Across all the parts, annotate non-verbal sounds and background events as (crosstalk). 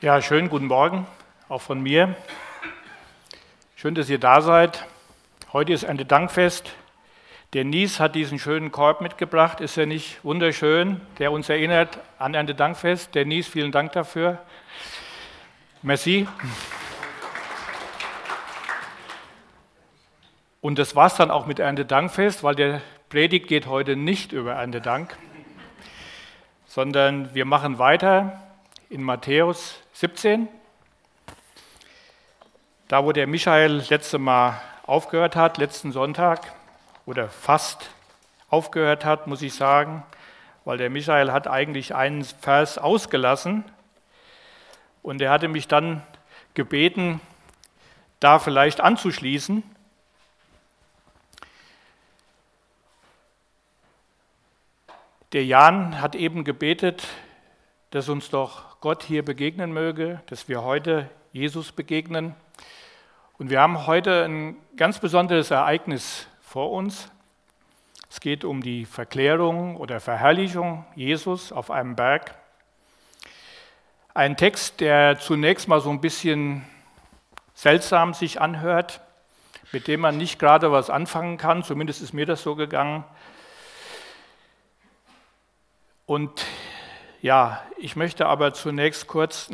Ja, schönen guten Morgen, auch von mir. Schön, dass ihr da seid. Heute ist ein Dankfest. Der Nies hat diesen schönen Korb mitgebracht. Ist er nicht wunderschön, der uns erinnert an ein Dankfest? Der Nies, vielen Dank dafür. Merci. Und das war es dann auch mit Erntedankfest, weil der Predigt geht heute nicht über Erntedank, sondern wir machen weiter in Matthäus 17. Da, wo der Michael letzte Mal aufgehört hat, letzten Sonntag, oder fast aufgehört hat, muss ich sagen, weil der Michael hat eigentlich einen Vers ausgelassen und er hatte mich dann gebeten, da vielleicht anzuschließen. Der Jan hat eben gebetet, dass uns doch Gott hier begegnen möge, dass wir heute Jesus begegnen. Und wir haben heute ein ganz besonderes Ereignis vor uns. Es geht um die Verklärung oder Verherrlichung Jesus auf einem Berg. Ein Text, der zunächst mal so ein bisschen seltsam sich anhört, mit dem man nicht gerade was anfangen kann, zumindest ist mir das so gegangen. Und ja, ich möchte aber zunächst kurz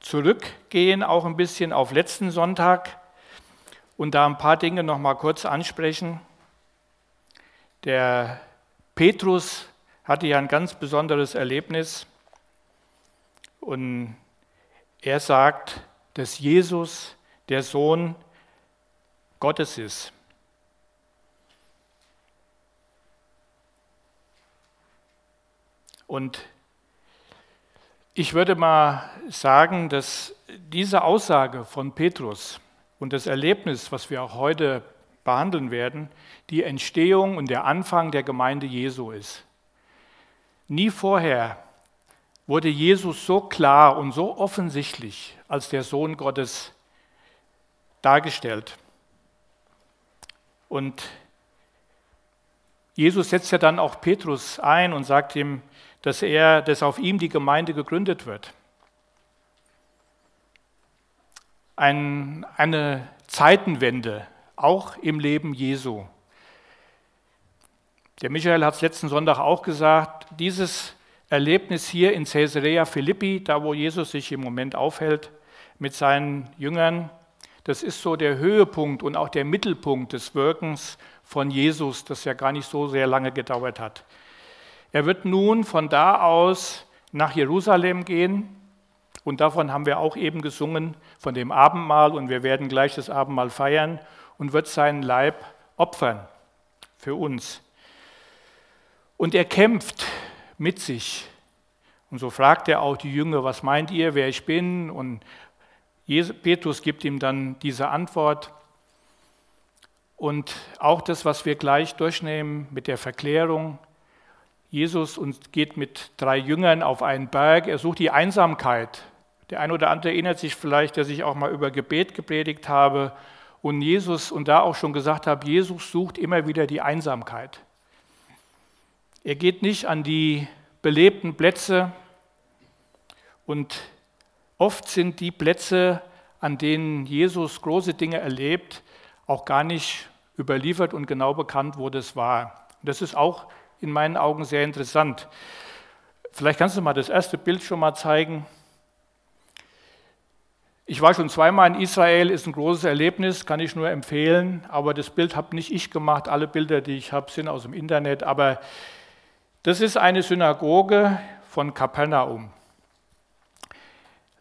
zurückgehen, auch ein bisschen auf letzten Sonntag und da ein paar Dinge noch mal kurz ansprechen. Der Petrus hatte ja ein ganz besonderes Erlebnis und er sagt, dass Jesus der Sohn Gottes ist. Und ich würde mal sagen, dass diese Aussage von Petrus und das Erlebnis, was wir auch heute behandeln werden, die Entstehung und der Anfang der Gemeinde Jesu ist. Nie vorher wurde Jesus so klar und so offensichtlich als der Sohn Gottes dargestellt. Und Jesus setzt ja dann auch Petrus ein und sagt ihm, dass er, dass auf ihm die Gemeinde gegründet wird. Ein, eine Zeitenwende, auch im Leben Jesu. Der Michael hat es letzten Sonntag auch gesagt, dieses Erlebnis hier in Caesarea Philippi, da wo Jesus sich im Moment aufhält mit seinen Jüngern, das ist so der Höhepunkt und auch der Mittelpunkt des Wirkens von Jesus, das ja gar nicht so sehr lange gedauert hat. Er wird nun von da aus nach Jerusalem gehen und davon haben wir auch eben gesungen, von dem Abendmahl und wir werden gleich das Abendmahl feiern und wird seinen Leib opfern für uns. Und er kämpft mit sich. Und so fragt er auch die Jünger, was meint ihr, wer ich bin? Und Petrus gibt ihm dann diese Antwort. Und auch das, was wir gleich durchnehmen mit der Verklärung, Jesus und geht mit drei Jüngern auf einen Berg. Er sucht die Einsamkeit. Der eine oder andere erinnert sich vielleicht, dass ich auch mal über Gebet gepredigt habe und Jesus und da auch schon gesagt habe, Jesus sucht immer wieder die Einsamkeit. Er geht nicht an die belebten Plätze und oft sind die Plätze, an denen Jesus große Dinge erlebt, auch gar nicht überliefert und genau bekannt, wo das war. Das ist auch in meinen Augen sehr interessant. Vielleicht kannst du mal das erste Bild schon mal zeigen. Ich war schon zweimal in Israel, ist ein großes Erlebnis, kann ich nur empfehlen. Aber das Bild habe nicht ich gemacht. Alle Bilder, die ich habe, sind aus dem Internet. Aber das ist eine Synagoge von Kapernaum.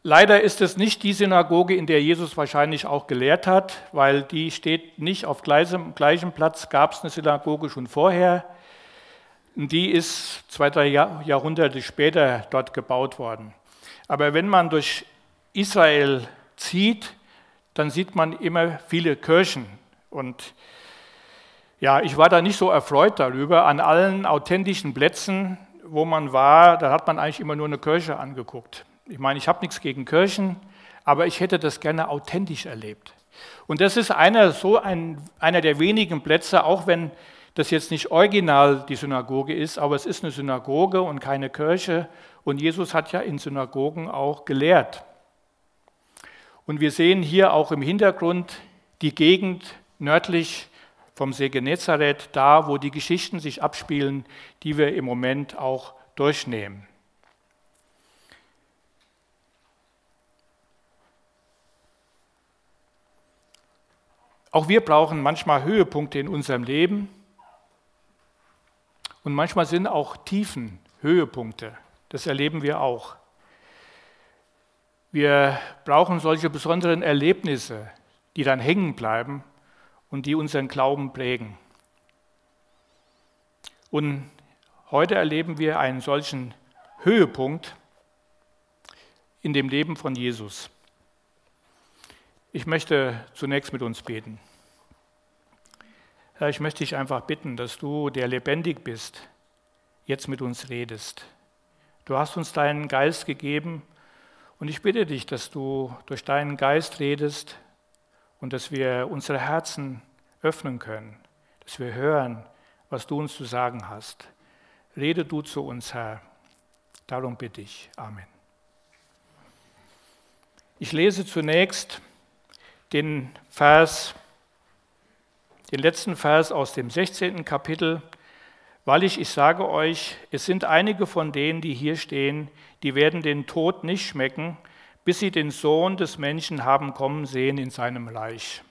Leider ist es nicht die Synagoge, in der Jesus wahrscheinlich auch gelehrt hat, weil die steht nicht auf gleichem, gleichem Platz. Gab es eine Synagoge schon vorher. Die ist zwei, drei Jahrhunderte später dort gebaut worden. Aber wenn man durch Israel zieht, dann sieht man immer viele Kirchen. Und ja, ich war da nicht so erfreut darüber. An allen authentischen Plätzen, wo man war, da hat man eigentlich immer nur eine Kirche angeguckt. Ich meine, ich habe nichts gegen Kirchen, aber ich hätte das gerne authentisch erlebt. Und das ist einer, so ein, einer der wenigen Plätze, auch wenn das jetzt nicht original die Synagoge ist, aber es ist eine Synagoge und keine Kirche. Und Jesus hat ja in Synagogen auch gelehrt. Und wir sehen hier auch im Hintergrund die Gegend nördlich vom See Genezareth, da wo die Geschichten sich abspielen, die wir im Moment auch durchnehmen. Auch wir brauchen manchmal Höhepunkte in unserem Leben und manchmal sind auch Tiefen Höhepunkte. Das erleben wir auch. Wir brauchen solche besonderen Erlebnisse, die dann hängen bleiben und die unseren Glauben prägen. Und heute erleben wir einen solchen Höhepunkt in dem Leben von Jesus. Ich möchte zunächst mit uns beten. Herr, ich möchte dich einfach bitten, dass du, der lebendig bist, jetzt mit uns redest. Du hast uns deinen Geist gegeben und ich bitte dich, dass du durch deinen Geist redest und dass wir unsere Herzen öffnen können, dass wir hören, was du uns zu sagen hast. Rede du zu uns, Herr. Darum bitte ich. Amen. Ich lese zunächst den Vers, den letzten Vers aus dem 16. Kapitel, weil ich, ich sage euch, es sind einige von denen, die hier stehen, die werden den Tod nicht schmecken, bis sie den Sohn des Menschen haben kommen sehen in seinem Reich.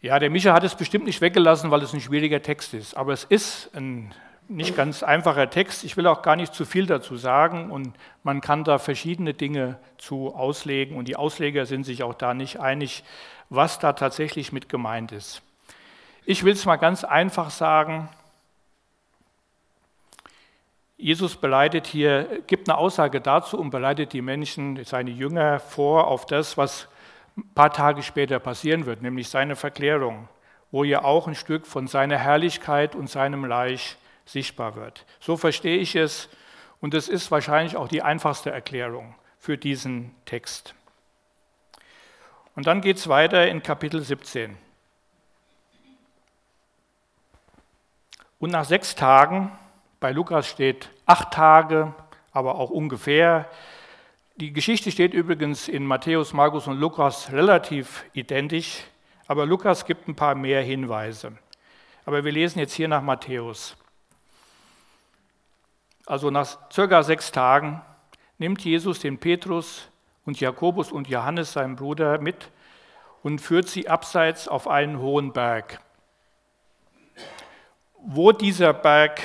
Ja, der Micha hat es bestimmt nicht weggelassen, weil es ein schwieriger Text ist, aber es ist ein nicht ganz einfacher Text. Ich will auch gar nicht zu viel dazu sagen und man kann da verschiedene Dinge zu auslegen und die Ausleger sind sich auch da nicht einig, was da tatsächlich mit gemeint ist. Ich will es mal ganz einfach sagen. Jesus bereitet hier, gibt eine Aussage dazu und bereitet die Menschen, seine Jünger vor auf das, was ein paar Tage später passieren wird, nämlich seine Verklärung, wo ja auch ein Stück von seiner Herrlichkeit und seinem Reich sichtbar wird. So verstehe ich es und es ist wahrscheinlich auch die einfachste Erklärung für diesen Text. Und dann geht es weiter in Kapitel 17. Und nach sechs Tagen, bei Lukas steht acht Tage, aber auch ungefähr. Die Geschichte steht übrigens in Matthäus, Markus und Lukas relativ identisch, aber Lukas gibt ein paar mehr Hinweise. Aber wir lesen jetzt hier nach Matthäus. Also nach circa sechs Tagen nimmt Jesus den Petrus und Jakobus und Johannes, seinen Bruder, mit und führt sie abseits auf einen hohen Berg. Wo dieser Berg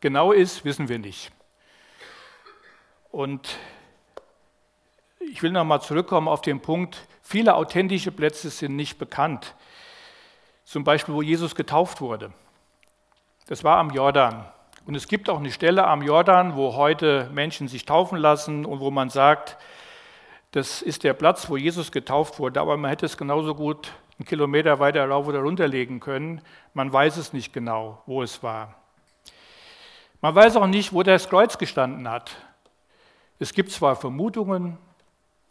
genau ist, wissen wir nicht. Und ich will nochmal zurückkommen auf den Punkt, viele authentische Plätze sind nicht bekannt. Zum Beispiel, wo Jesus getauft wurde. Das war am Jordan. Und es gibt auch eine Stelle am Jordan, wo heute Menschen sich taufen lassen und wo man sagt, das ist der Platz, wo Jesus getauft wurde, aber man hätte es genauso gut einen Kilometer weiter rauf oder runter legen können. Man weiß es nicht genau, wo es war. Man weiß auch nicht, wo das Kreuz gestanden hat. Es gibt zwar Vermutungen,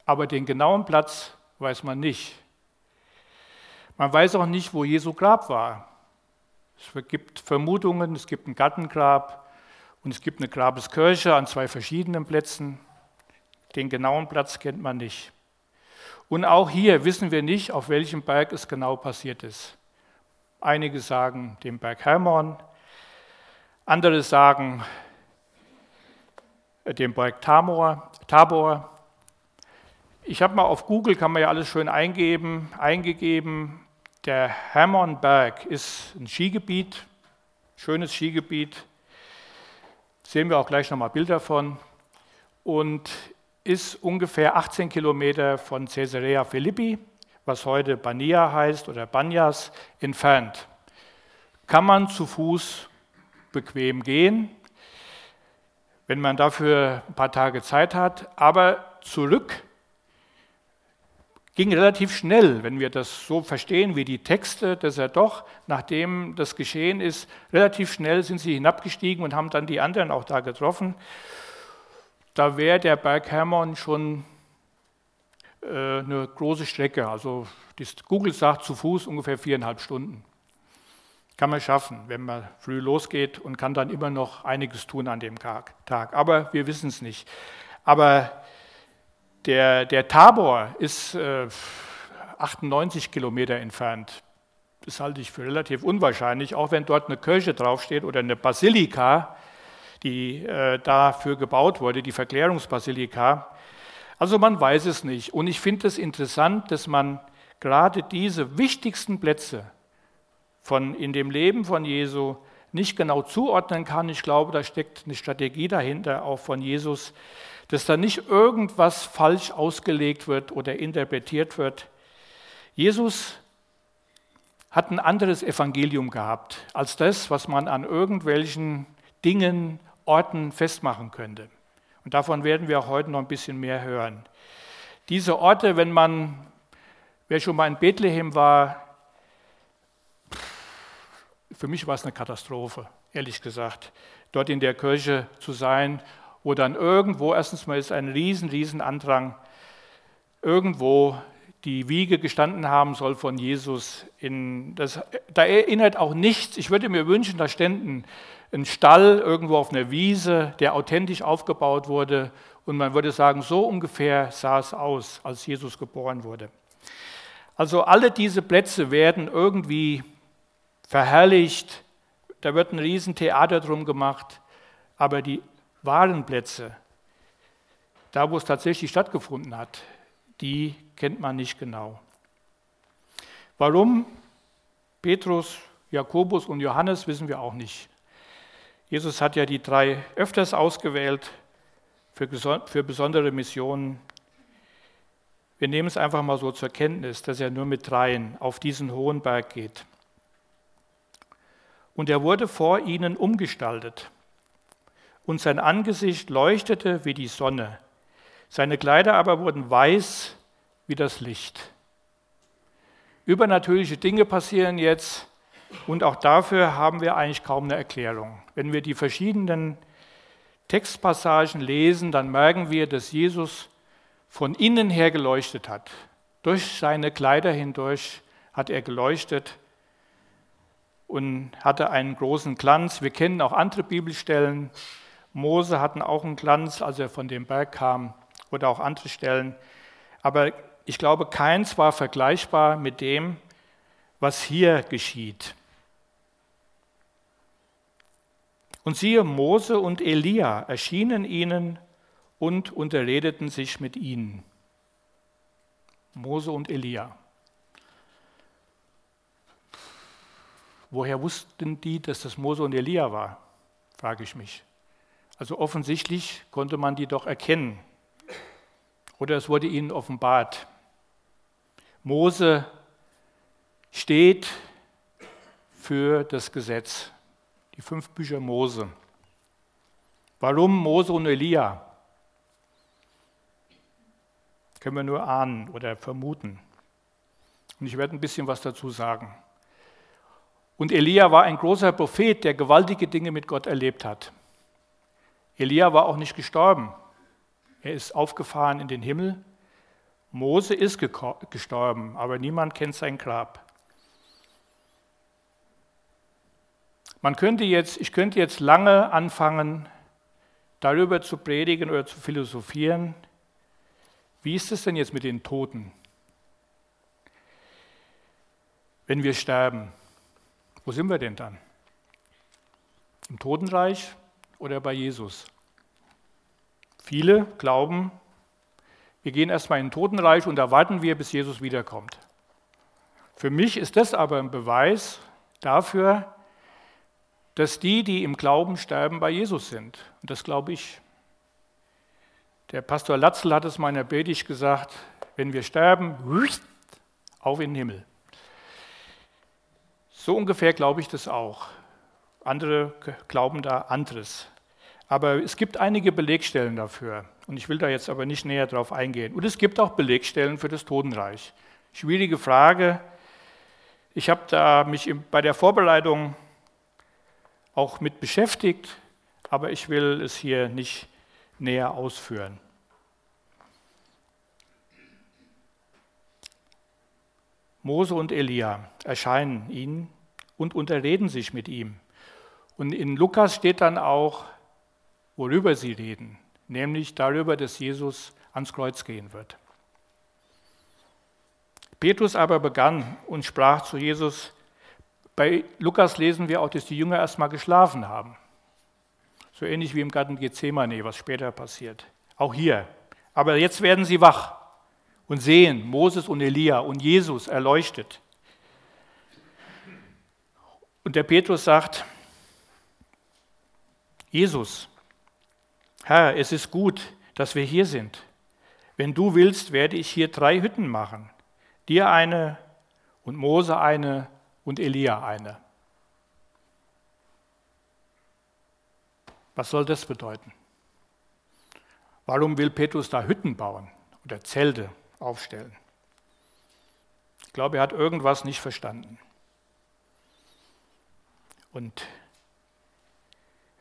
aber den genauen Platz weiß man nicht. Man weiß auch nicht, wo Jesu Grab war. Es gibt Vermutungen, es gibt ein Gartengrab und es gibt eine Grabeskirche an zwei verschiedenen Plätzen. Den genauen Platz kennt man nicht. Und auch hier wissen wir nicht, auf welchem Berg es genau passiert ist. Einige sagen den Berg Hermon, andere sagen äh, den Berg Tabor. Tabor. Ich habe mal auf Google, kann man ja alles schön eingeben, eingegeben. Der Hermonberg ist ein Skigebiet, schönes Skigebiet. Sehen wir auch gleich nochmal Bilder von. Und ist ungefähr 18 Kilometer von Caesarea Philippi, was heute Bania heißt oder Banyas, entfernt. Kann man zu Fuß bequem gehen, wenn man dafür ein paar Tage Zeit hat, aber zurück ging relativ schnell, wenn wir das so verstehen wie die Texte, dass er doch, nachdem das geschehen ist, relativ schnell sind sie hinabgestiegen und haben dann die anderen auch da getroffen da wäre der Berg Hermon schon äh, eine große Strecke. Also Google sagt zu Fuß ungefähr viereinhalb Stunden. Kann man schaffen, wenn man früh losgeht und kann dann immer noch einiges tun an dem Tag. Aber wir wissen es nicht. Aber Der, der Tabor ist äh, 98 Kilometer entfernt. Das halte ich für relativ unwahrscheinlich, auch wenn dort eine Kirche draufsteht oder eine Basilika, die äh, dafür gebaut wurde, die Verklärungsbasilika. Also man weiß es nicht. Und ich finde es interessant, dass man gerade diese wichtigsten Plätze von, in dem Leben von Jesu nicht genau zuordnen kann. Ich glaube, da steckt eine Strategie dahinter, auch von Jesus, dass da nicht irgendwas falsch ausgelegt wird oder interpretiert wird. Jesus hat ein anderes Evangelium gehabt als das, was man an irgendwelchen Dingen, Orten festmachen könnte. Und davon werden wir auch heute noch ein bisschen mehr hören. Diese Orte, wenn man, wer schon mal in Bethlehem war, für mich war es eine Katastrophe, ehrlich gesagt, dort in der Kirche zu sein, wo dann irgendwo, erstens mal ist ein riesen, riesen Andrang, irgendwo die Wiege gestanden haben soll von Jesus. In das, da erinnert auch nichts. Ich würde mir wünschen, da ständen ein Stall irgendwo auf einer Wiese, der authentisch aufgebaut wurde. Und man würde sagen, so ungefähr sah es aus, als Jesus geboren wurde. Also alle diese Plätze werden irgendwie verherrlicht. Da wird ein Riesentheater drum gemacht. Aber die wahren Plätze, da wo es tatsächlich stattgefunden hat, die kennt man nicht genau. Warum Petrus, Jakobus und Johannes wissen wir auch nicht. Jesus hat ja die drei öfters ausgewählt für, für besondere Missionen. Wir nehmen es einfach mal so zur Kenntnis, dass er nur mit dreien auf diesen hohen Berg geht. Und er wurde vor ihnen umgestaltet. Und sein Angesicht leuchtete wie die Sonne. Seine Kleider aber wurden weiß wie das Licht. Übernatürliche Dinge passieren jetzt und auch dafür haben wir eigentlich kaum eine Erklärung. Wenn wir die verschiedenen Textpassagen lesen, dann merken wir, dass Jesus von innen her geleuchtet hat. Durch seine Kleider hindurch hat er geleuchtet und hatte einen großen Glanz. Wir kennen auch andere Bibelstellen. Mose hatten auch einen Glanz, als er von dem Berg kam, oder auch andere Stellen. Aber ich glaube, keins war vergleichbar mit dem, was hier geschieht. Und siehe, Mose und Elia erschienen ihnen und unterredeten sich mit ihnen. Mose und Elia. Woher wussten die, dass das Mose und Elia war? frage ich mich. Also offensichtlich konnte man die doch erkennen. Oder es wurde ihnen offenbart. Mose steht für das Gesetz, die fünf Bücher Mose. Warum Mose und Elia? Können wir nur ahnen oder vermuten. Und ich werde ein bisschen was dazu sagen. Und Elia war ein großer Prophet, der gewaltige Dinge mit Gott erlebt hat. Elia war auch nicht gestorben. Er ist aufgefahren in den Himmel Mose ist gestorben, aber niemand kennt sein Grab. Man könnte jetzt, ich könnte jetzt lange anfangen, darüber zu predigen oder zu philosophieren. Wie ist es denn jetzt mit den Toten? Wenn wir sterben, wo sind wir denn dann? Im Totenreich oder bei Jesus? Viele glauben, wir gehen erstmal in den Totenreich und da warten wir, bis Jesus wiederkommt. Für mich ist das aber ein Beweis dafür, dass die, die im Glauben sterben, bei Jesus sind. Und das glaube ich. Der Pastor Latzel hat es meiner Predigt gesagt, wenn wir sterben, auf in den Himmel. So ungefähr glaube ich das auch. Andere glauben da anderes. Aber es gibt einige Belegstellen dafür. Und ich will da jetzt aber nicht näher drauf eingehen. Und es gibt auch Belegstellen für das Totenreich. Schwierige Frage. Ich habe da mich bei der Vorbereitung auch mit beschäftigt, aber ich will es hier nicht näher ausführen. Mose und Elia erscheinen ihnen und unterreden sich mit ihm. Und in Lukas steht dann auch, worüber sie reden. nämlich darüber, dass Jesus ans Kreuz gehen wird. Petrus aber begann und sprach zu Jesus, bei Lukas lesen wir auch, dass die Jünger erstmal geschlafen haben. So ähnlich wie im Garten Gethsemane, was später passiert. Auch hier. Aber jetzt werden sie wach und sehen Moses und Elia und Jesus erleuchtet. Und der Petrus sagt, Jesus, Herr, es ist gut, dass wir hier sind. Wenn du willst, werde ich hier drei Hütten machen. Dir eine und Mose eine und Elia eine. Was soll das bedeuten? Warum will Petrus da Hütten bauen oder Zelte aufstellen? Ich glaube, er hat irgendwas nicht verstanden. Und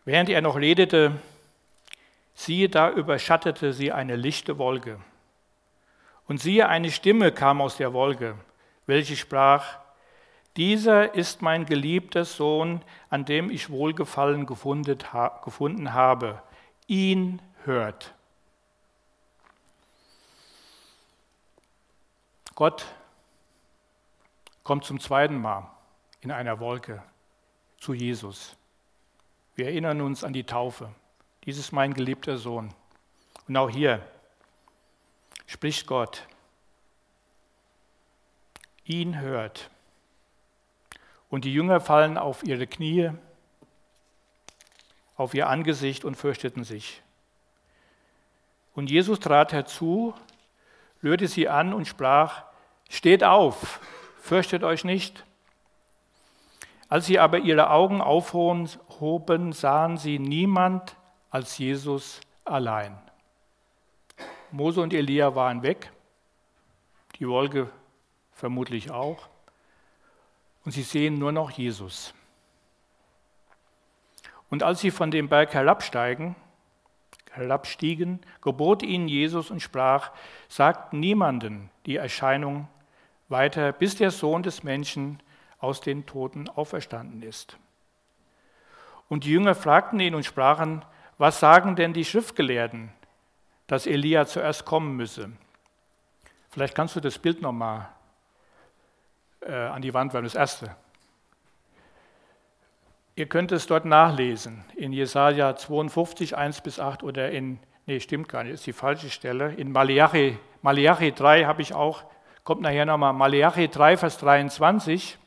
während er noch redete, siehe, da überschattete sie eine lichte Wolke. Und siehe, eine Stimme kam aus der Wolke, welche sprach, dieser ist mein geliebter Sohn, an dem ich Wohlgefallen gefunden habe. Ihn hört. Gott kommt zum zweiten Mal in einer Wolke zu Jesus. Wir erinnern uns an die Taufe. Dies ist mein geliebter Sohn. Und auch hier spricht Gott. Ihn hört. Und die Jünger fallen auf ihre Knie, auf ihr Angesicht und fürchteten sich. Und Jesus trat herzu, rührte sie an und sprach, Steht auf, fürchtet euch nicht. Als sie aber ihre Augen aufhoben, sahen sie niemand als Jesus allein. Mose und Elia waren weg, die Wolke vermutlich auch und sie sehen nur noch Jesus. Und als sie von dem Berg herabsteigen, herabstiegen, gebot ihnen Jesus und sprach, sagt niemanden die Erscheinung weiter, bis der Sohn des Menschen aus den Toten auferstanden ist. Und die Jünger fragten ihn und sprachen, was sagen denn die Schriftgelehrten, dass Elia zuerst kommen müsse? Vielleicht kannst du das Bild nochmal äh, an die Wand, war das erste. Ihr könnt es dort nachlesen, in Jesaja 52, 1 bis 8 oder in, nee, stimmt gar nicht, ist die falsche Stelle. In Malachi, Malachi 3 habe ich auch, kommt nachher nochmal, Malachi 3, Vers 23.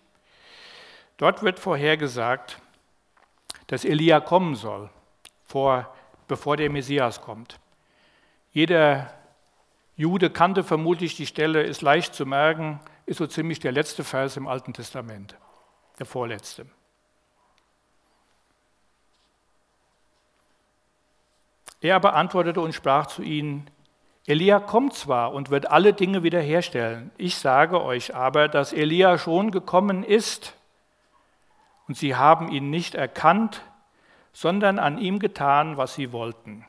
Dort wird vorhergesagt, dass Elia kommen soll, vor, bevor der Messias kommt. Jeder Jude kannte vermutlich die Stelle, ist leicht zu merken, ist so ziemlich der letzte Vers im Alten Testament, der vorletzte. Er aber antwortete und sprach zu ihnen, Elia kommt zwar und wird alle Dinge wiederherstellen. Ich sage euch aber, dass Elia schon gekommen ist und sie haben ihn nicht erkannt, sondern an ihm getan, was sie wollten.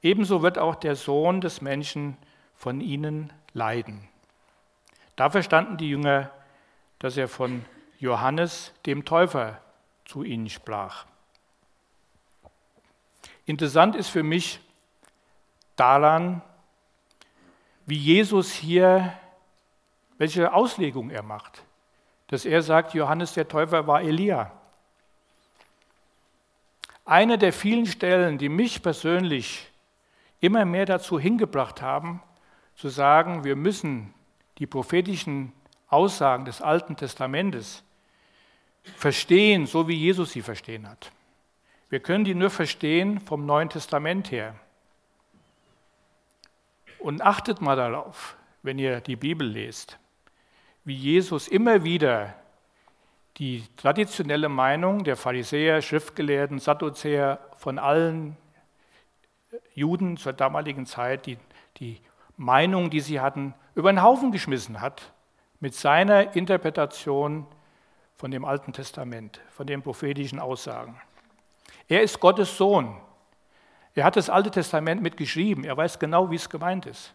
Ebenso wird auch der Sohn des Menschen von ihnen leiden. Da verstanden die Jünger, dass er von Johannes dem Täufer zu ihnen sprach. Interessant ist für mich daran, wie Jesus hier, welche Auslegung er macht. Dass er sagt, Johannes der Täufer war Elia. Eine der vielen Stellen, die mich persönlich immer mehr dazu hingebracht haben, zu sagen, wir müssen die prophetischen Aussagen des Alten Testamentes verstehen, so wie Jesus sie verstehen hat. Wir können die nur verstehen vom Neuen Testament her. Und achtet mal darauf, wenn ihr die Bibel lest, wie Jesus immer wieder die traditionelle Meinung der Pharisäer, Schriftgelehrten, Sadduzäer von allen Juden zur damaligen Zeit, die, die Meinung, die sie hatten, über den Haufen geschmissen hat mit seiner Interpretation von dem Alten Testament, von den prophetischen Aussagen. Er ist Gottes Sohn. Er hat das Alte Testament mitgeschrieben. Er weiß genau, wie es gemeint ist.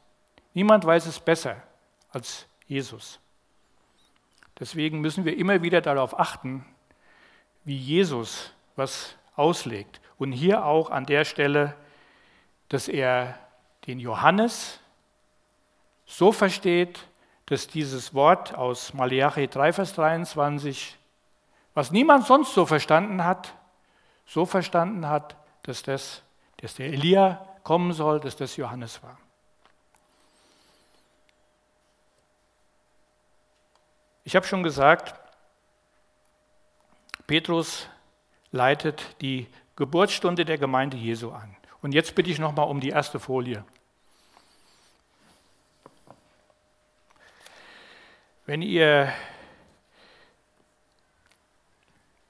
Niemand weiß es besser als Jesus. Deswegen müssen wir immer wieder darauf achten, wie Jesus was auslegt. Und hier auch an der Stelle dass er den Johannes so versteht, dass dieses Wort aus Malachi 3, Vers 23, was niemand sonst so verstanden hat, so verstanden hat, dass, das, dass der Elia kommen soll, dass das Johannes war. Ich habe schon gesagt, Petrus leitet die Geburtsstunde der Gemeinde Jesu an. Und jetzt bitte ich nochmal um die erste Folie. Wenn ihr,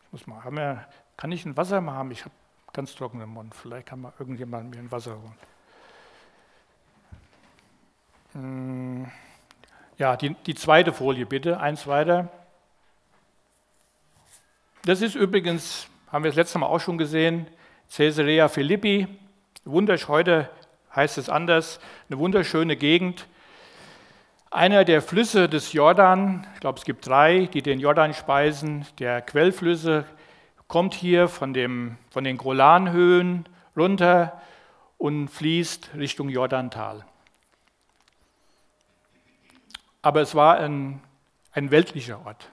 ich muss mal, haben wir, kann ich ein Wasser mal haben? Ich habe ganz trockenen Mund. Vielleicht kann mal irgendjemand mir ein Wasser holen. Hm, ja, die, die zweite Folie bitte, eins weiter. Das ist übrigens, haben wir das letzte Mal auch schon gesehen, Caesarea Philippi. Wundersch, heute heißt es anders, eine wunderschöne Gegend. Einer der Flüsse des Jordan, ich glaube es gibt drei, die den Jordan speisen, der Quellflüsse, kommt hier von, dem, von den Golanhöhen runter und fließt Richtung Jordantal. Aber es war ein, ein weltlicher Ort.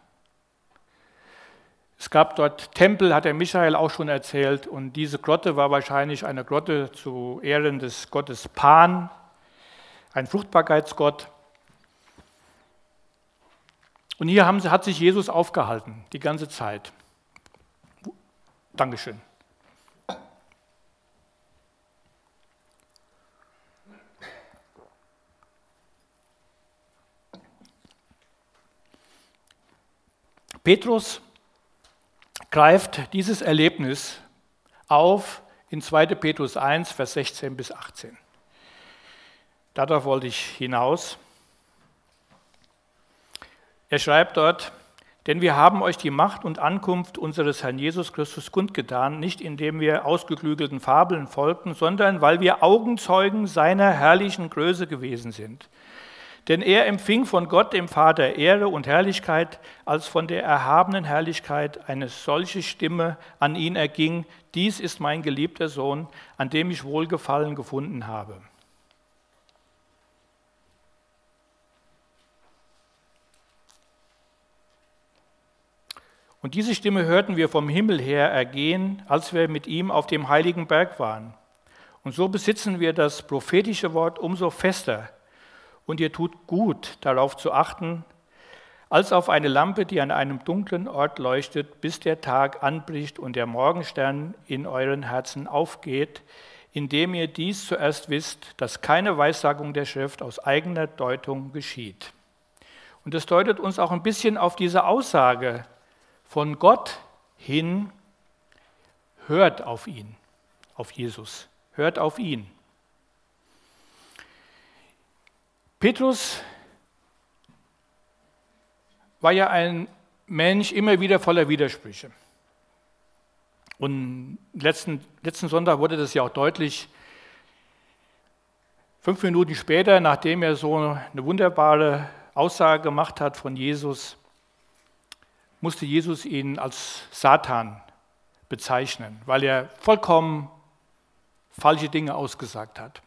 Es gab dort Tempel, hat der Michael auch schon erzählt, und diese Grotte war wahrscheinlich eine Grotte zu Ehren des Gottes Pan, ein Fruchtbarkeitsgott. Und hier haben, hat sich Jesus aufgehalten, die ganze Zeit. Dankeschön. Petrus greift dieses Erlebnis auf in 2. Petrus 1, Vers 16 bis 18. Darauf wollte ich hinaus. Er schreibt dort, denn wir haben euch die Macht und Ankunft unseres Herrn Jesus Christus kundgetan, nicht indem wir ausgeklügelten Fabeln folgten, sondern weil wir Augenzeugen seiner herrlichen Größe gewesen sind. Denn er empfing von Gott, dem Vater, Ehre und Herrlichkeit, als von der erhabenen Herrlichkeit eine solche Stimme an ihn erging, dies ist mein geliebter Sohn, an dem ich Wohlgefallen gefunden habe. Und diese Stimme hörten wir vom Himmel her ergehen, als wir mit ihm auf dem heiligen Berg waren. Und so besitzen wir das prophetische Wort umso fester. Und ihr tut gut, darauf zu achten, als auf eine Lampe, die an einem dunklen Ort leuchtet, bis der Tag anbricht und der Morgenstern in euren Herzen aufgeht, indem ihr dies zuerst wisst, dass keine Weissagung der Schrift aus eigener Deutung geschieht. Und das deutet uns auch ein bisschen auf diese Aussage von Gott hin, hört auf ihn, auf Jesus, hört auf ihn. Petrus war ja ein Mensch immer wieder voller Widersprüche. Und letzten, letzten Sonntag wurde das ja auch deutlich. Fünf Minuten später, nachdem er so eine wunderbare Aussage gemacht hat von Jesus, musste Jesus ihn als Satan bezeichnen, weil er vollkommen falsche Dinge ausgesagt hat.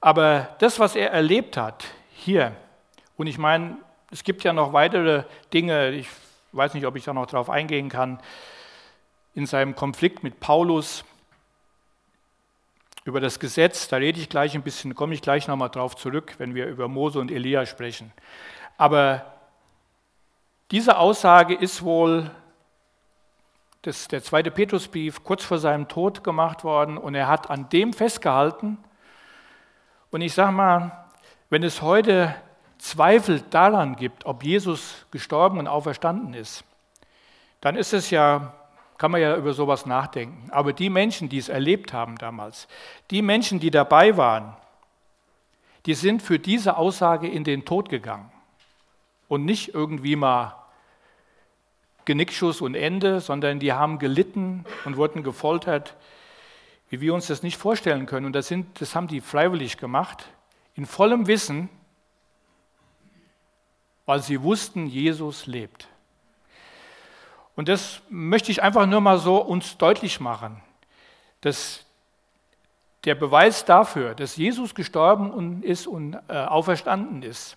Aber das, was er erlebt hat hier, und ich meine, es gibt ja noch weitere Dinge, ich weiß nicht, ob ich da noch drauf eingehen kann, in seinem Konflikt mit Paulus über das Gesetz, da rede ich gleich ein bisschen, komme ich gleich nochmal drauf zurück, wenn wir über Mose und Elia sprechen. Aber diese Aussage ist wohl das, der zweite Petrusbrief kurz vor seinem Tod gemacht worden und er hat an dem festgehalten. Und ich sage mal, wenn es heute Zweifel daran gibt, ob Jesus gestorben und auferstanden ist, dann ist es ja, kann man ja über sowas nachdenken. Aber die Menschen, die es erlebt haben damals, die Menschen, die dabei waren, die sind für diese Aussage in den Tod gegangen und nicht irgendwie mal Genickschuss und Ende, sondern die haben gelitten und wurden gefoltert, wie wir uns das nicht vorstellen können. Und das, sind, das haben die freiwillig gemacht, in vollem Wissen, weil sie wussten, Jesus lebt. Und das möchte ich einfach nur mal so uns deutlich machen, dass der Beweis dafür, dass Jesus gestorben ist und äh, auferstanden ist,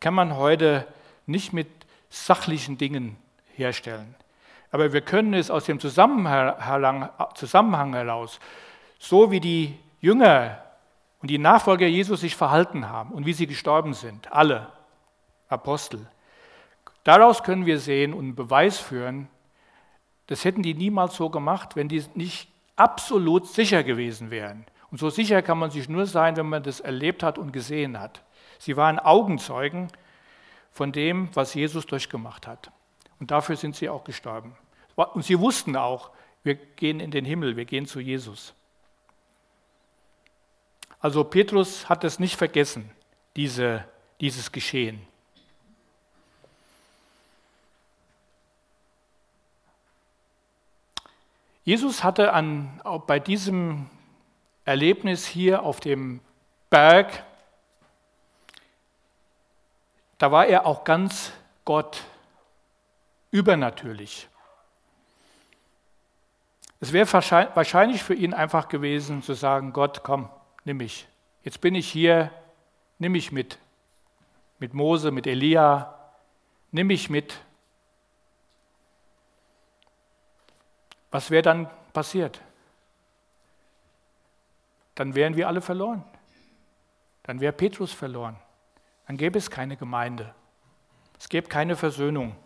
kann man heute nicht mit sachlichen Dingen herstellen. Aber wir können es aus dem Zusammenhang, Zusammenhang heraus, so wie die Jünger und die Nachfolger Jesus sich verhalten haben und wie sie gestorben sind, alle Apostel, daraus können wir sehen und einen Beweis führen, das hätten die niemals so gemacht, wenn die nicht absolut sicher gewesen wären. Und so sicher kann man sich nur sein, wenn man das erlebt hat und gesehen hat. Sie waren Augenzeugen von dem, was Jesus durchgemacht hat. Und dafür sind sie auch gestorben. Und sie wussten auch, wir gehen in den Himmel, wir gehen zu Jesus. Also Petrus hat es nicht vergessen, diese, dieses Geschehen. Jesus hatte an, bei diesem Erlebnis hier auf dem Berg, da war er auch ganz Gott, übernatürlich. Es wäre wahrscheinlich für ihn einfach gewesen zu sagen, Gott, komm, nimm mich. Jetzt bin ich hier, nimm mich mit. Mit Mose, mit Elia, nimm mich mit. Was wäre dann passiert? dann wären wir alle verloren. Dann wäre Petrus verloren. Dann gäbe es keine Gemeinde. Es gäbe keine Versöhnung.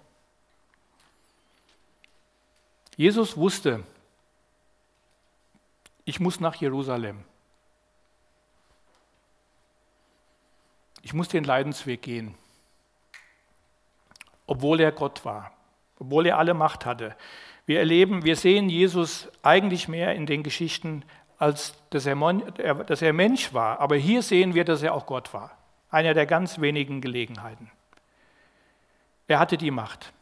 Jesus wusste, ich muss nach Jerusalem. Ich muss den Leidensweg gehen, obwohl er Gott war, obwohl er alle Macht hatte. Wir erleben, wir sehen Jesus eigentlich mehr in den Geschichten als dass er, dass er Mensch war. Aber hier sehen wir, dass er auch Gott war. Einer der ganz wenigen Gelegenheiten. Er hatte die Macht.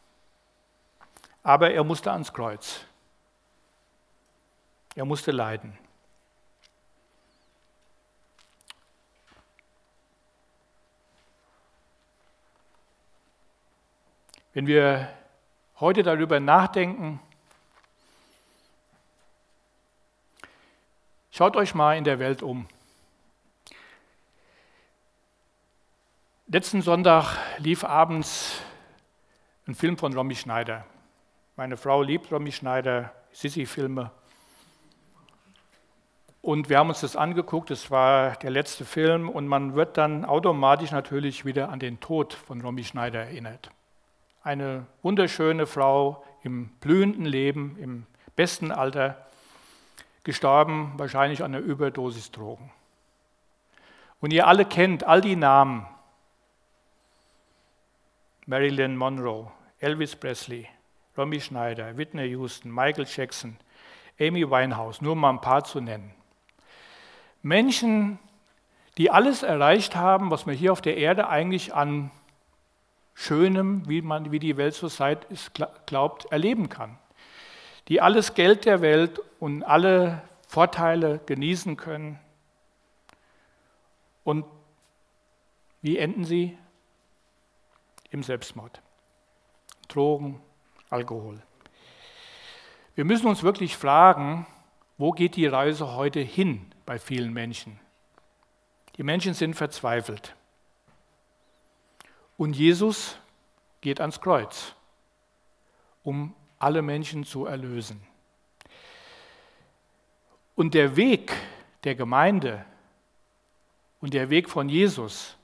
Aber er musste ans Kreuz. Er musste leiden. Wenn wir heute darüber nachdenken, Schaut euch mal in der Welt um. Letzten Sonntag lief abends ein Film von Romy Schneider. Meine Frau liebt Romy Schneider, Sissi-Filme. Und wir haben uns das angeguckt, es war der letzte Film und man wird dann automatisch natürlich wieder an den Tod von Romy Schneider erinnert. Eine wunderschöne Frau im blühenden Leben, im besten Alter gestorben, wahrscheinlich an einer Überdosis Drogen. Und ihr alle kennt all die Namen. Marilyn Monroe, Elvis Presley, Romy Schneider, Whitney Houston, Michael Jackson, Amy Winehouse, nur mal ein paar zu nennen. Menschen, die alles erreicht haben, was man hier auf der Erde eigentlich an Schönem, wie, man, wie die Welt seit ist, glaubt, erleben kann die alles Geld der Welt und alle Vorteile genießen können. Und wie enden sie? Im Selbstmord. Drogen, Alkohol. Wir müssen uns wirklich fragen, wo geht die Reise heute hin bei vielen Menschen? Die Menschen sind verzweifelt. Und Jesus geht ans Kreuz, um alle Menschen zu erlösen. Und der Weg der Gemeinde und der Weg von Jesus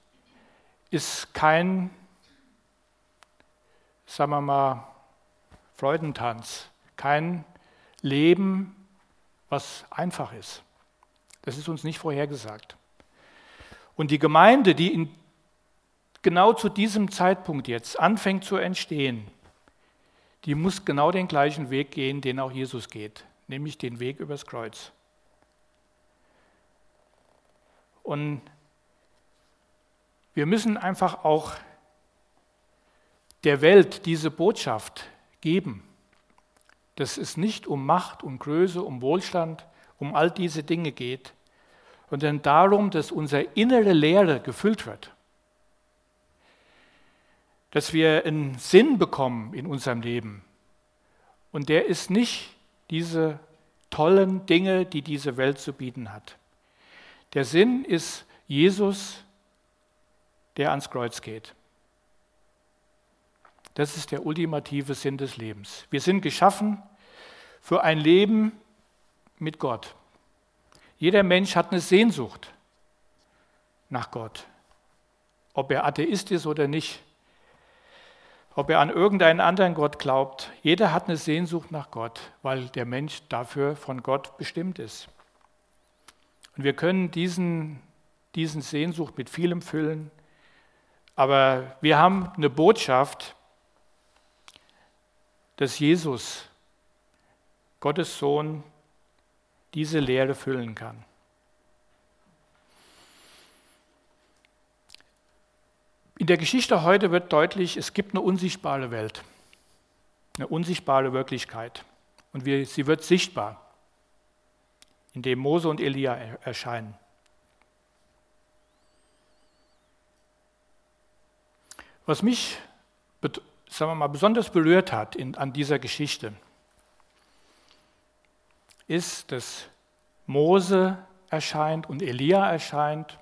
ist kein, sagen wir mal, Freudentanz, kein Leben, was einfach ist. Das ist uns nicht vorhergesagt. Und die Gemeinde, die in, genau zu diesem Zeitpunkt jetzt anfängt zu entstehen, die muss genau den gleichen Weg gehen, den auch Jesus geht, nämlich den Weg übers Kreuz. Und wir müssen einfach auch der Welt diese Botschaft geben, dass es nicht um Macht, um Größe, um Wohlstand, um all diese Dinge geht, sondern darum, dass unsere innere Lehre gefüllt wird dass wir einen Sinn bekommen in unserem Leben. Und der ist nicht diese tollen Dinge, die diese Welt zu bieten hat. Der Sinn ist Jesus, der ans Kreuz geht. Das ist der ultimative Sinn des Lebens. Wir sind geschaffen für ein Leben mit Gott. Jeder Mensch hat eine Sehnsucht nach Gott. Ob er Atheist ist oder nicht, ob er an irgendeinen anderen Gott glaubt, jeder hat eine Sehnsucht nach Gott, weil der Mensch dafür von Gott bestimmt ist. Und wir können diesen, diesen Sehnsucht mit vielem füllen, aber wir haben eine Botschaft, dass Jesus, Gottes Sohn, diese Lehre füllen kann. In der Geschichte heute wird deutlich, es gibt eine unsichtbare Welt, eine unsichtbare Wirklichkeit. Und wir, sie wird sichtbar, indem Mose und Elia erscheinen. Was mich sagen wir mal, besonders berührt hat in, an dieser Geschichte, ist, dass Mose erscheint und Elia erscheint,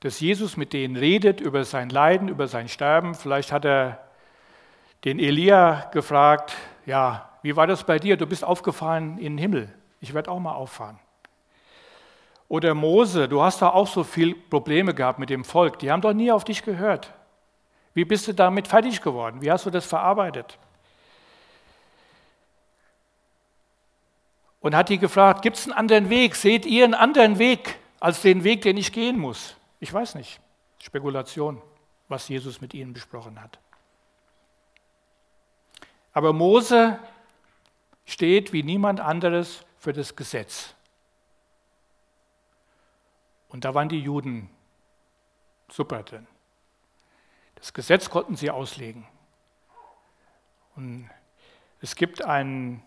dass Jesus mit denen redet über sein Leiden, über sein Sterben. Vielleicht hat er den Elia gefragt, ja, wie war das bei dir? Du bist aufgefahren in den Himmel. Ich werde auch mal auffahren. Oder Mose, du hast da auch so viele Probleme gehabt mit dem Volk. Die haben doch nie auf dich gehört. Wie bist du damit fertig geworden? Wie hast du das verarbeitet? Und hat die gefragt, gibt es einen anderen Weg? Seht ihr einen anderen Weg als den Weg, den ich gehen muss? Ich weiß nicht. Spekulation, was Jesus mit ihnen besprochen hat. Aber Mose steht wie niemand anderes für das Gesetz. Und da waren die Juden super drin. Das Gesetz konnten sie auslegen. Und es gibt ein,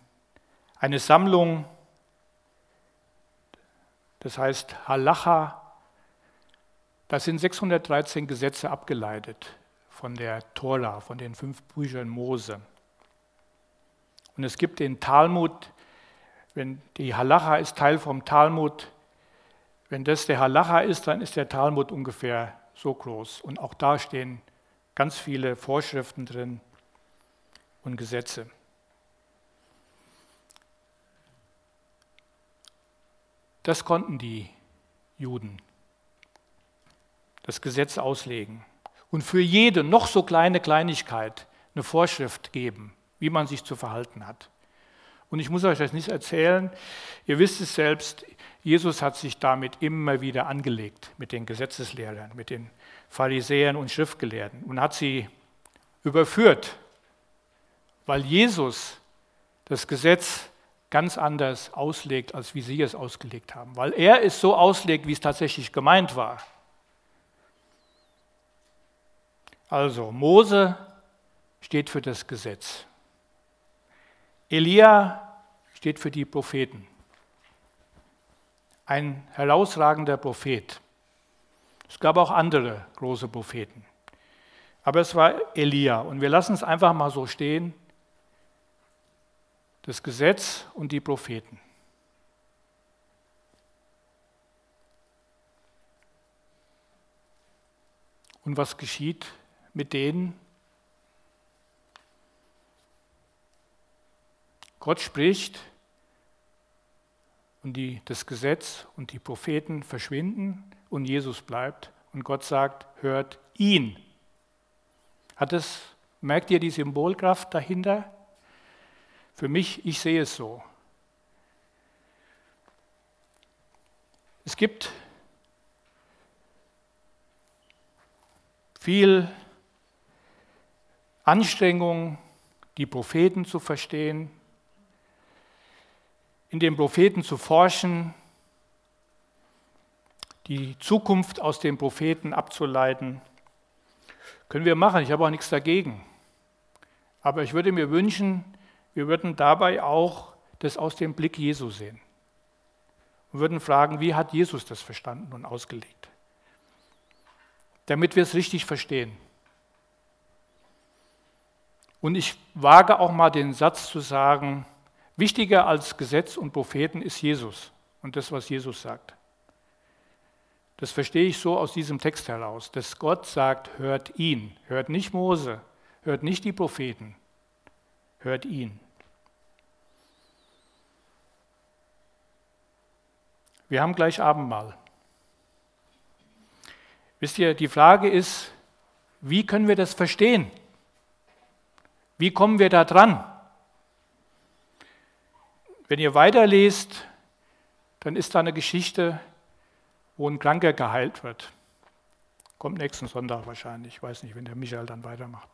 eine Sammlung, das heißt Halacha. Da sind 613 Gesetze abgeleitet von der Tora, von den fünf Büchern Mose. Und es gibt den Talmud, wenn die Halacha ist Teil vom Talmud, wenn das der Halacha ist, dann ist der Talmud ungefähr so groß. Und auch da stehen ganz viele Vorschriften drin und Gesetze. Das konnten die Juden, das Gesetz auslegen und für jede noch so kleine Kleinigkeit eine Vorschrift geben, wie man sich zu verhalten hat. Und ich muss euch das nicht erzählen, ihr wisst es selbst, Jesus hat sich damit immer wieder angelegt, mit den Gesetzeslehrern, mit den Pharisäern und Schriftgelehrten und hat sie überführt, weil Jesus das Gesetz ganz anders auslegt, als wie sie es ausgelegt haben, weil er es so auslegt, wie es tatsächlich gemeint war. Also Mose steht für das Gesetz. Elia steht für die Propheten. Ein herausragender Prophet. Es gab auch andere große Propheten. Aber es war Elia. Und wir lassen es einfach mal so stehen. Das Gesetz und die Propheten. Und was geschieht mit denen? Gott spricht und die, das Gesetz und die Propheten verschwinden und Jesus bleibt und Gott sagt, hört ihn. Hat es, merkt ihr die Symbolkraft dahinter? Für mich, ich sehe es so. Es gibt viel Anstrengung, die Propheten zu verstehen, in den Propheten zu forschen, die Zukunft aus den Propheten abzuleiten. Können wir machen, ich habe auch nichts dagegen. Aber ich würde mir wünschen, wir würden dabei auch das aus dem Blick Jesu sehen. Und würden fragen, wie hat Jesus das verstanden und ausgelegt? Damit wir es richtig verstehen. Und ich wage auch mal den Satz zu sagen, wichtiger als Gesetz und Propheten ist Jesus und das, was Jesus sagt. Das verstehe ich so aus diesem Text heraus, dass Gott sagt, hört ihn, hört nicht Mose, hört nicht die Propheten, hört ihn. Wir haben gleich Abendmahl. Wisst ihr, die Frage ist, wie können wir das verstehen? Wie kommen wir da dran? Wenn ihr weiterlest, dann ist da eine Geschichte, wo ein Kranker geheilt wird. Kommt nächsten Sonntag wahrscheinlich. Ich weiß nicht, wenn der Michael dann weitermacht.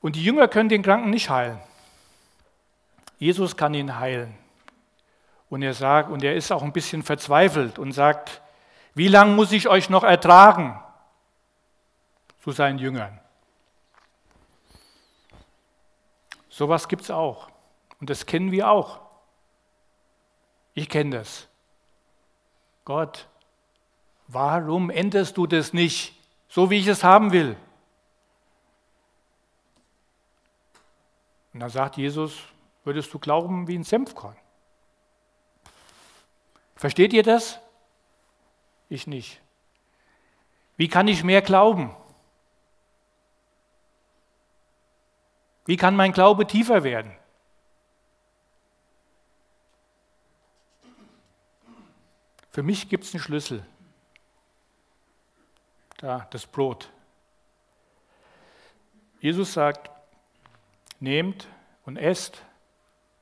Und die Jünger können den Kranken nicht heilen. Jesus kann ihn heilen. Und er sagt, und er ist auch ein bisschen verzweifelt und sagt, wie lange muss ich euch noch ertragen? Zu seinen Jüngern. Sowas gibt es auch. Und das kennen wir auch. Ich kenne das. Gott, warum änderst du das nicht, so wie ich es haben will? Und dann sagt Jesus, würdest du glauben wie ein Senfkorn? Versteht ihr das? Ich nicht. Wie kann ich mehr glauben? Wie kann mein Glaube tiefer werden? Für mich gibt es einen Schlüssel. Da, das Brot. Jesus sagt, nehmt und esst,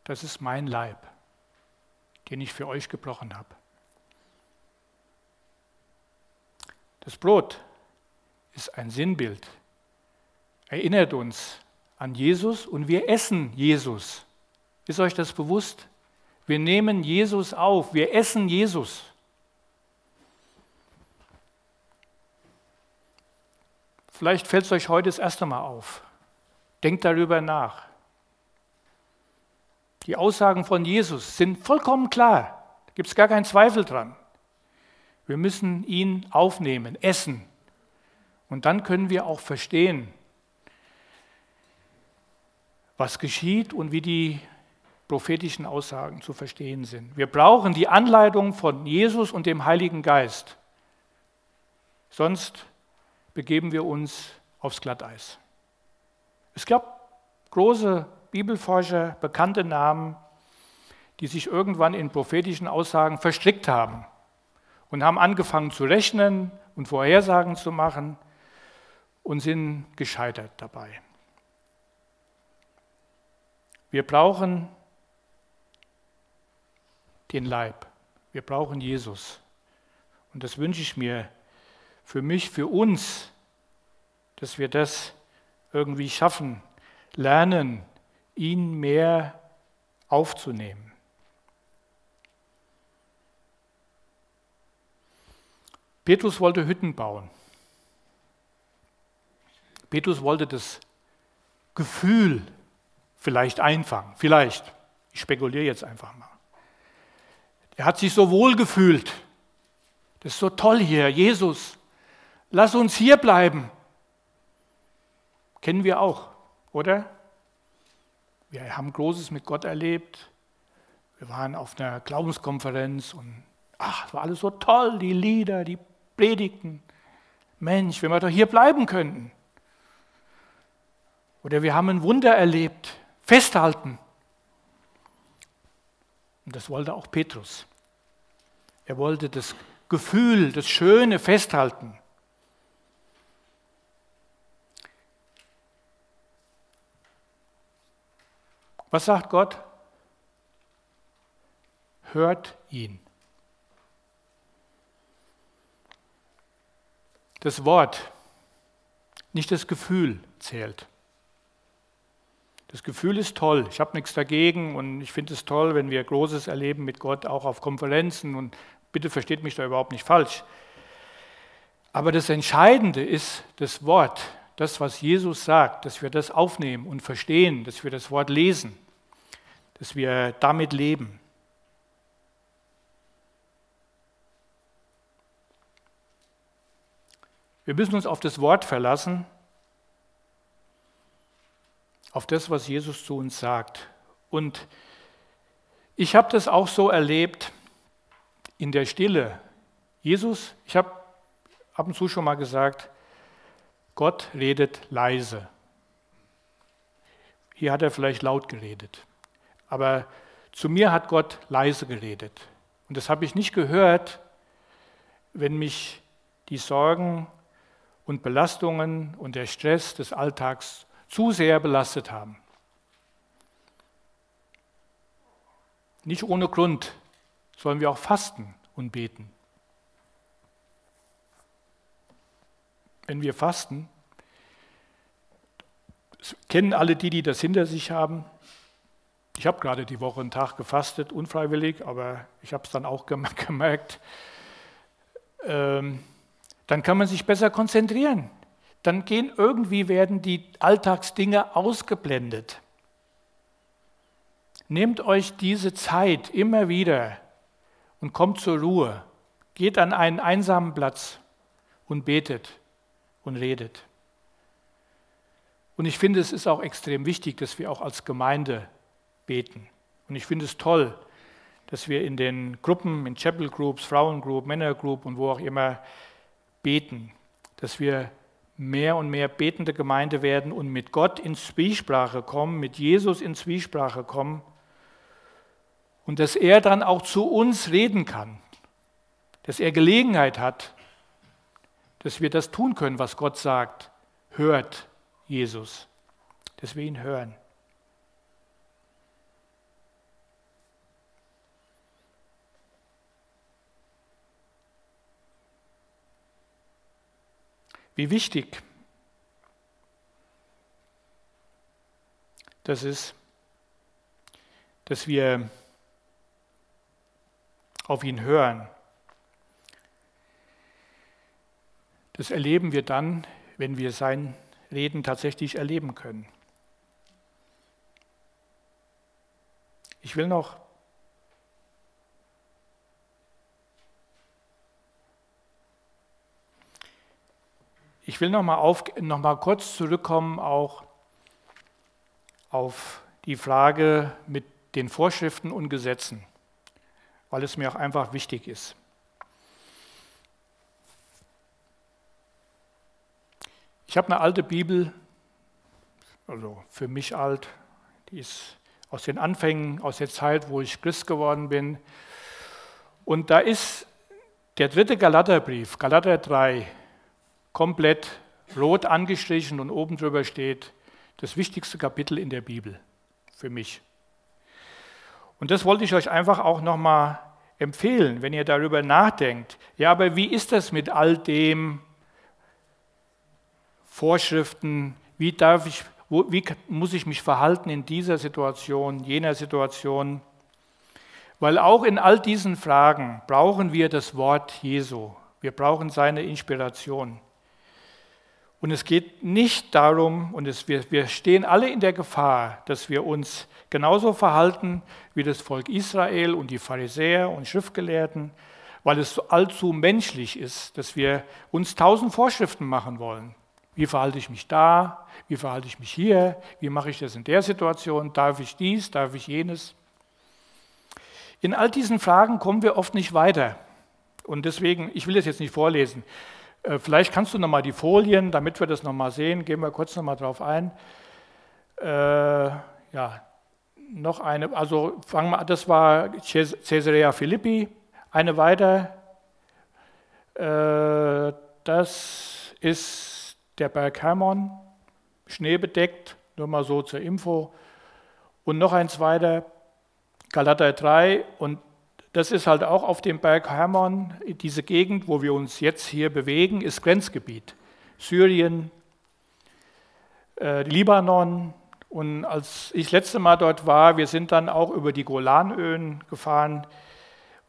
das ist mein Leib, den ich für euch gebrochen habe. Das Brot ist ein Sinnbild, erinnert uns an Jesus und wir essen Jesus. Ist euch das bewusst? Wir nehmen Jesus auf, wir essen Jesus. Vielleicht fällt es euch heute das erste Mal auf. Denkt darüber nach. Die Aussagen von Jesus sind vollkommen klar. Da gibt es gar keinen Zweifel dran. Wir müssen ihn aufnehmen, essen. Und dann können wir auch verstehen, was geschieht und wie die prophetischen Aussagen zu verstehen sind. Wir brauchen die Anleitung von Jesus und dem Heiligen Geist. Sonst begeben wir uns aufs Glatteis. Es gab große Bibelforscher, bekannte Namen, die sich irgendwann in prophetischen Aussagen verstrickt haben und haben angefangen zu rechnen und Vorhersagen zu machen und sind gescheitert dabei. Wir brauchen den Leib. Wir brauchen Jesus. Und das wünsche ich mir für mich, für uns, dass wir das irgendwie schaffen, lernen, ihn mehr aufzunehmen. Petrus wollte Hütten bauen. Petrus wollte das Gefühl vielleicht einfangen. Vielleicht. Ich spekuliere jetzt einfach mal. Er hat sich so wohl gefühlt. Das ist so toll hier, Jesus. Lass uns hier bleiben. Kennen wir auch, oder? Wir haben Großes mit Gott erlebt. Wir waren auf einer Glaubenskonferenz und ach, es war alles so toll, die Lieder, die Predigten. Mensch, wenn wir doch hier bleiben könnten. Oder wir haben ein Wunder erlebt. Festhalten. Und das wollte auch Petrus. Er wollte das Gefühl, das Schöne festhalten. Was sagt Gott? Hört ihn. Das Wort, nicht das Gefühl zählt. Das Gefühl ist toll. Ich habe nichts dagegen und ich finde es toll, wenn wir Großes erleben mit Gott, auch auf Konferenzen. Und bitte versteht mich da überhaupt nicht falsch. Aber das Entscheidende ist das Wort, das, was Jesus sagt, dass wir das aufnehmen und verstehen, dass wir das Wort lesen dass wir damit leben. Wir müssen uns auf das Wort verlassen, auf das, was Jesus zu uns sagt. Und ich habe das auch so erlebt in der Stille. Jesus, ich habe ab und zu schon mal gesagt, Gott redet leise. Hier hat er vielleicht laut geredet. Aber zu mir hat Gott leise geredet. Und das habe ich nicht gehört, wenn mich die Sorgen und Belastungen und der Stress des Alltags zu sehr belastet haben. Nicht ohne Grund sollen wir auch fasten und beten. Wenn wir fasten, kennen alle die, die das hinter sich haben. Ich habe gerade die Woche einen Tag gefastet, unfreiwillig, aber ich habe es dann auch (laughs) gemerkt. Ähm, dann kann man sich besser konzentrieren. Dann gehen irgendwie werden die Alltagsdinge ausgeblendet. Nehmt euch diese Zeit immer wieder und kommt zur Ruhe. Geht an einen einsamen Platz und betet und redet. Und ich finde, es ist auch extrem wichtig, dass wir auch als Gemeinde beten. Und ich finde es toll, dass wir in den Gruppen, in Chapel Groups, Frauengroup, Männergroup und wo auch immer beten, dass wir mehr und mehr betende Gemeinde werden und mit Gott in Zwiesprache kommen, mit Jesus in Zwiesprache kommen und dass er dann auch zu uns reden kann, dass er Gelegenheit hat, dass wir das tun können, was Gott sagt. Hört Jesus, dass wir ihn hören. Wie wichtig das ist, dass wir auf ihn hören. Das erleben wir dann, wenn wir sein Reden tatsächlich erleben können. Ich will noch Ich will noch mal, auf, noch mal kurz zurückkommen auch auf die Frage mit den Vorschriften und Gesetzen, weil es mir auch einfach wichtig ist. Ich habe eine alte Bibel, also für mich alt, die ist aus den Anfängen, aus der Zeit, wo ich Christ geworden bin. Und da ist der dritte Galaterbrief, Galater 3, komplett rot angestrichen und oben drüber steht das wichtigste Kapitel in der Bibel für mich. Und das wollte ich euch einfach auch nochmal empfehlen, wenn ihr darüber nachdenkt. Ja, aber wie ist das mit all dem Vorschriften? Wie darf ich, wo, wie muss ich mich verhalten in dieser Situation, jener Situation? Weil auch in all diesen Fragen brauchen wir das Wort Jesu. Wir brauchen seine Inspiration. Und es geht nicht darum, und es, wir, wir stehen alle in der Gefahr, dass wir uns genauso verhalten wie das Volk Israel und die Pharisäer und Schriftgelehrten, weil es allzu menschlich ist, dass wir uns tausend Vorschriften machen wollen. Wie verhalte ich mich da? Wie verhalte ich mich hier? Wie mache ich das in der Situation? Darf ich dies? Darf ich jenes? In all diesen Fragen kommen wir oft nicht weiter. Und deswegen, ich will das jetzt nicht vorlesen, vielleicht kannst du nochmal die Folien, damit wir das nochmal sehen, gehen wir kurz nochmal drauf ein. Äh, ja, noch eine, also fangen wir das war Caesarea Philippi, eine weiter. Äh, das ist der Berg Hermon, schneebedeckt, nur mal so zur Info. Und noch eins weiter, Galater 3 und das ist halt auch auf dem Berg Hermon, diese Gegend, wo wir uns jetzt hier bewegen, ist Grenzgebiet. Syrien, äh, Libanon. Und als ich das letzte Mal dort war, wir sind dann auch über die Golanöhen gefahren.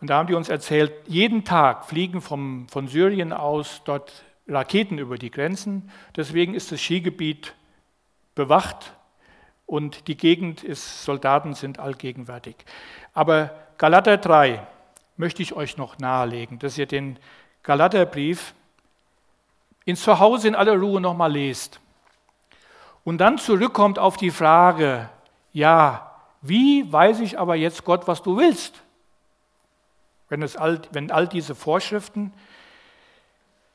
Und da haben die uns erzählt, jeden Tag fliegen vom, von Syrien aus dort Raketen über die Grenzen. Deswegen ist das Skigebiet bewacht und die Gegend ist, Soldaten sind allgegenwärtig. Aber Galater 3 möchte ich euch noch nahelegen, dass ihr den Galaterbrief in Zuhause in aller Ruhe nochmal lest und dann zurückkommt auf die Frage, ja, wie weiß ich aber jetzt Gott, was du willst? Wenn, es all, wenn all diese Vorschriften,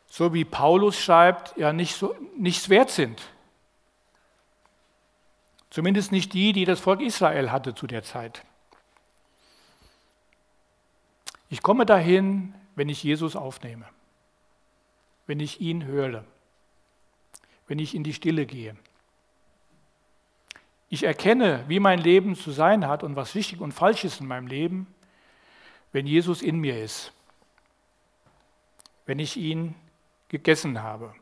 so wie Paulus schreibt, ja nicht so, nichts wert sind. Zumindest nicht die, die das Volk Israel hatte zu der Zeit. Ich komme dahin, wenn ich Jesus aufnehme, wenn ich ihn höre, wenn ich in die Stille gehe. Ich erkenne, wie mein Leben zu sein hat und was wichtig und falsch ist in meinem Leben, wenn Jesus in mir ist, wenn ich ihn gegessen habe,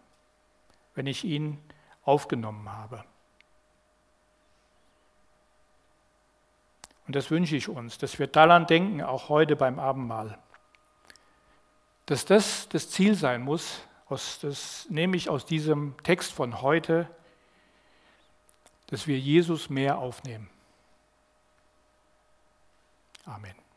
wenn ich ihn aufgenommen habe. Und das wünsche ich uns, dass wir daran denken, auch heute beim Abendmahl. Dass das das Ziel sein muss, das nehme ich aus diesem Text von heute, dass wir Jesus mehr aufnehmen. Amen.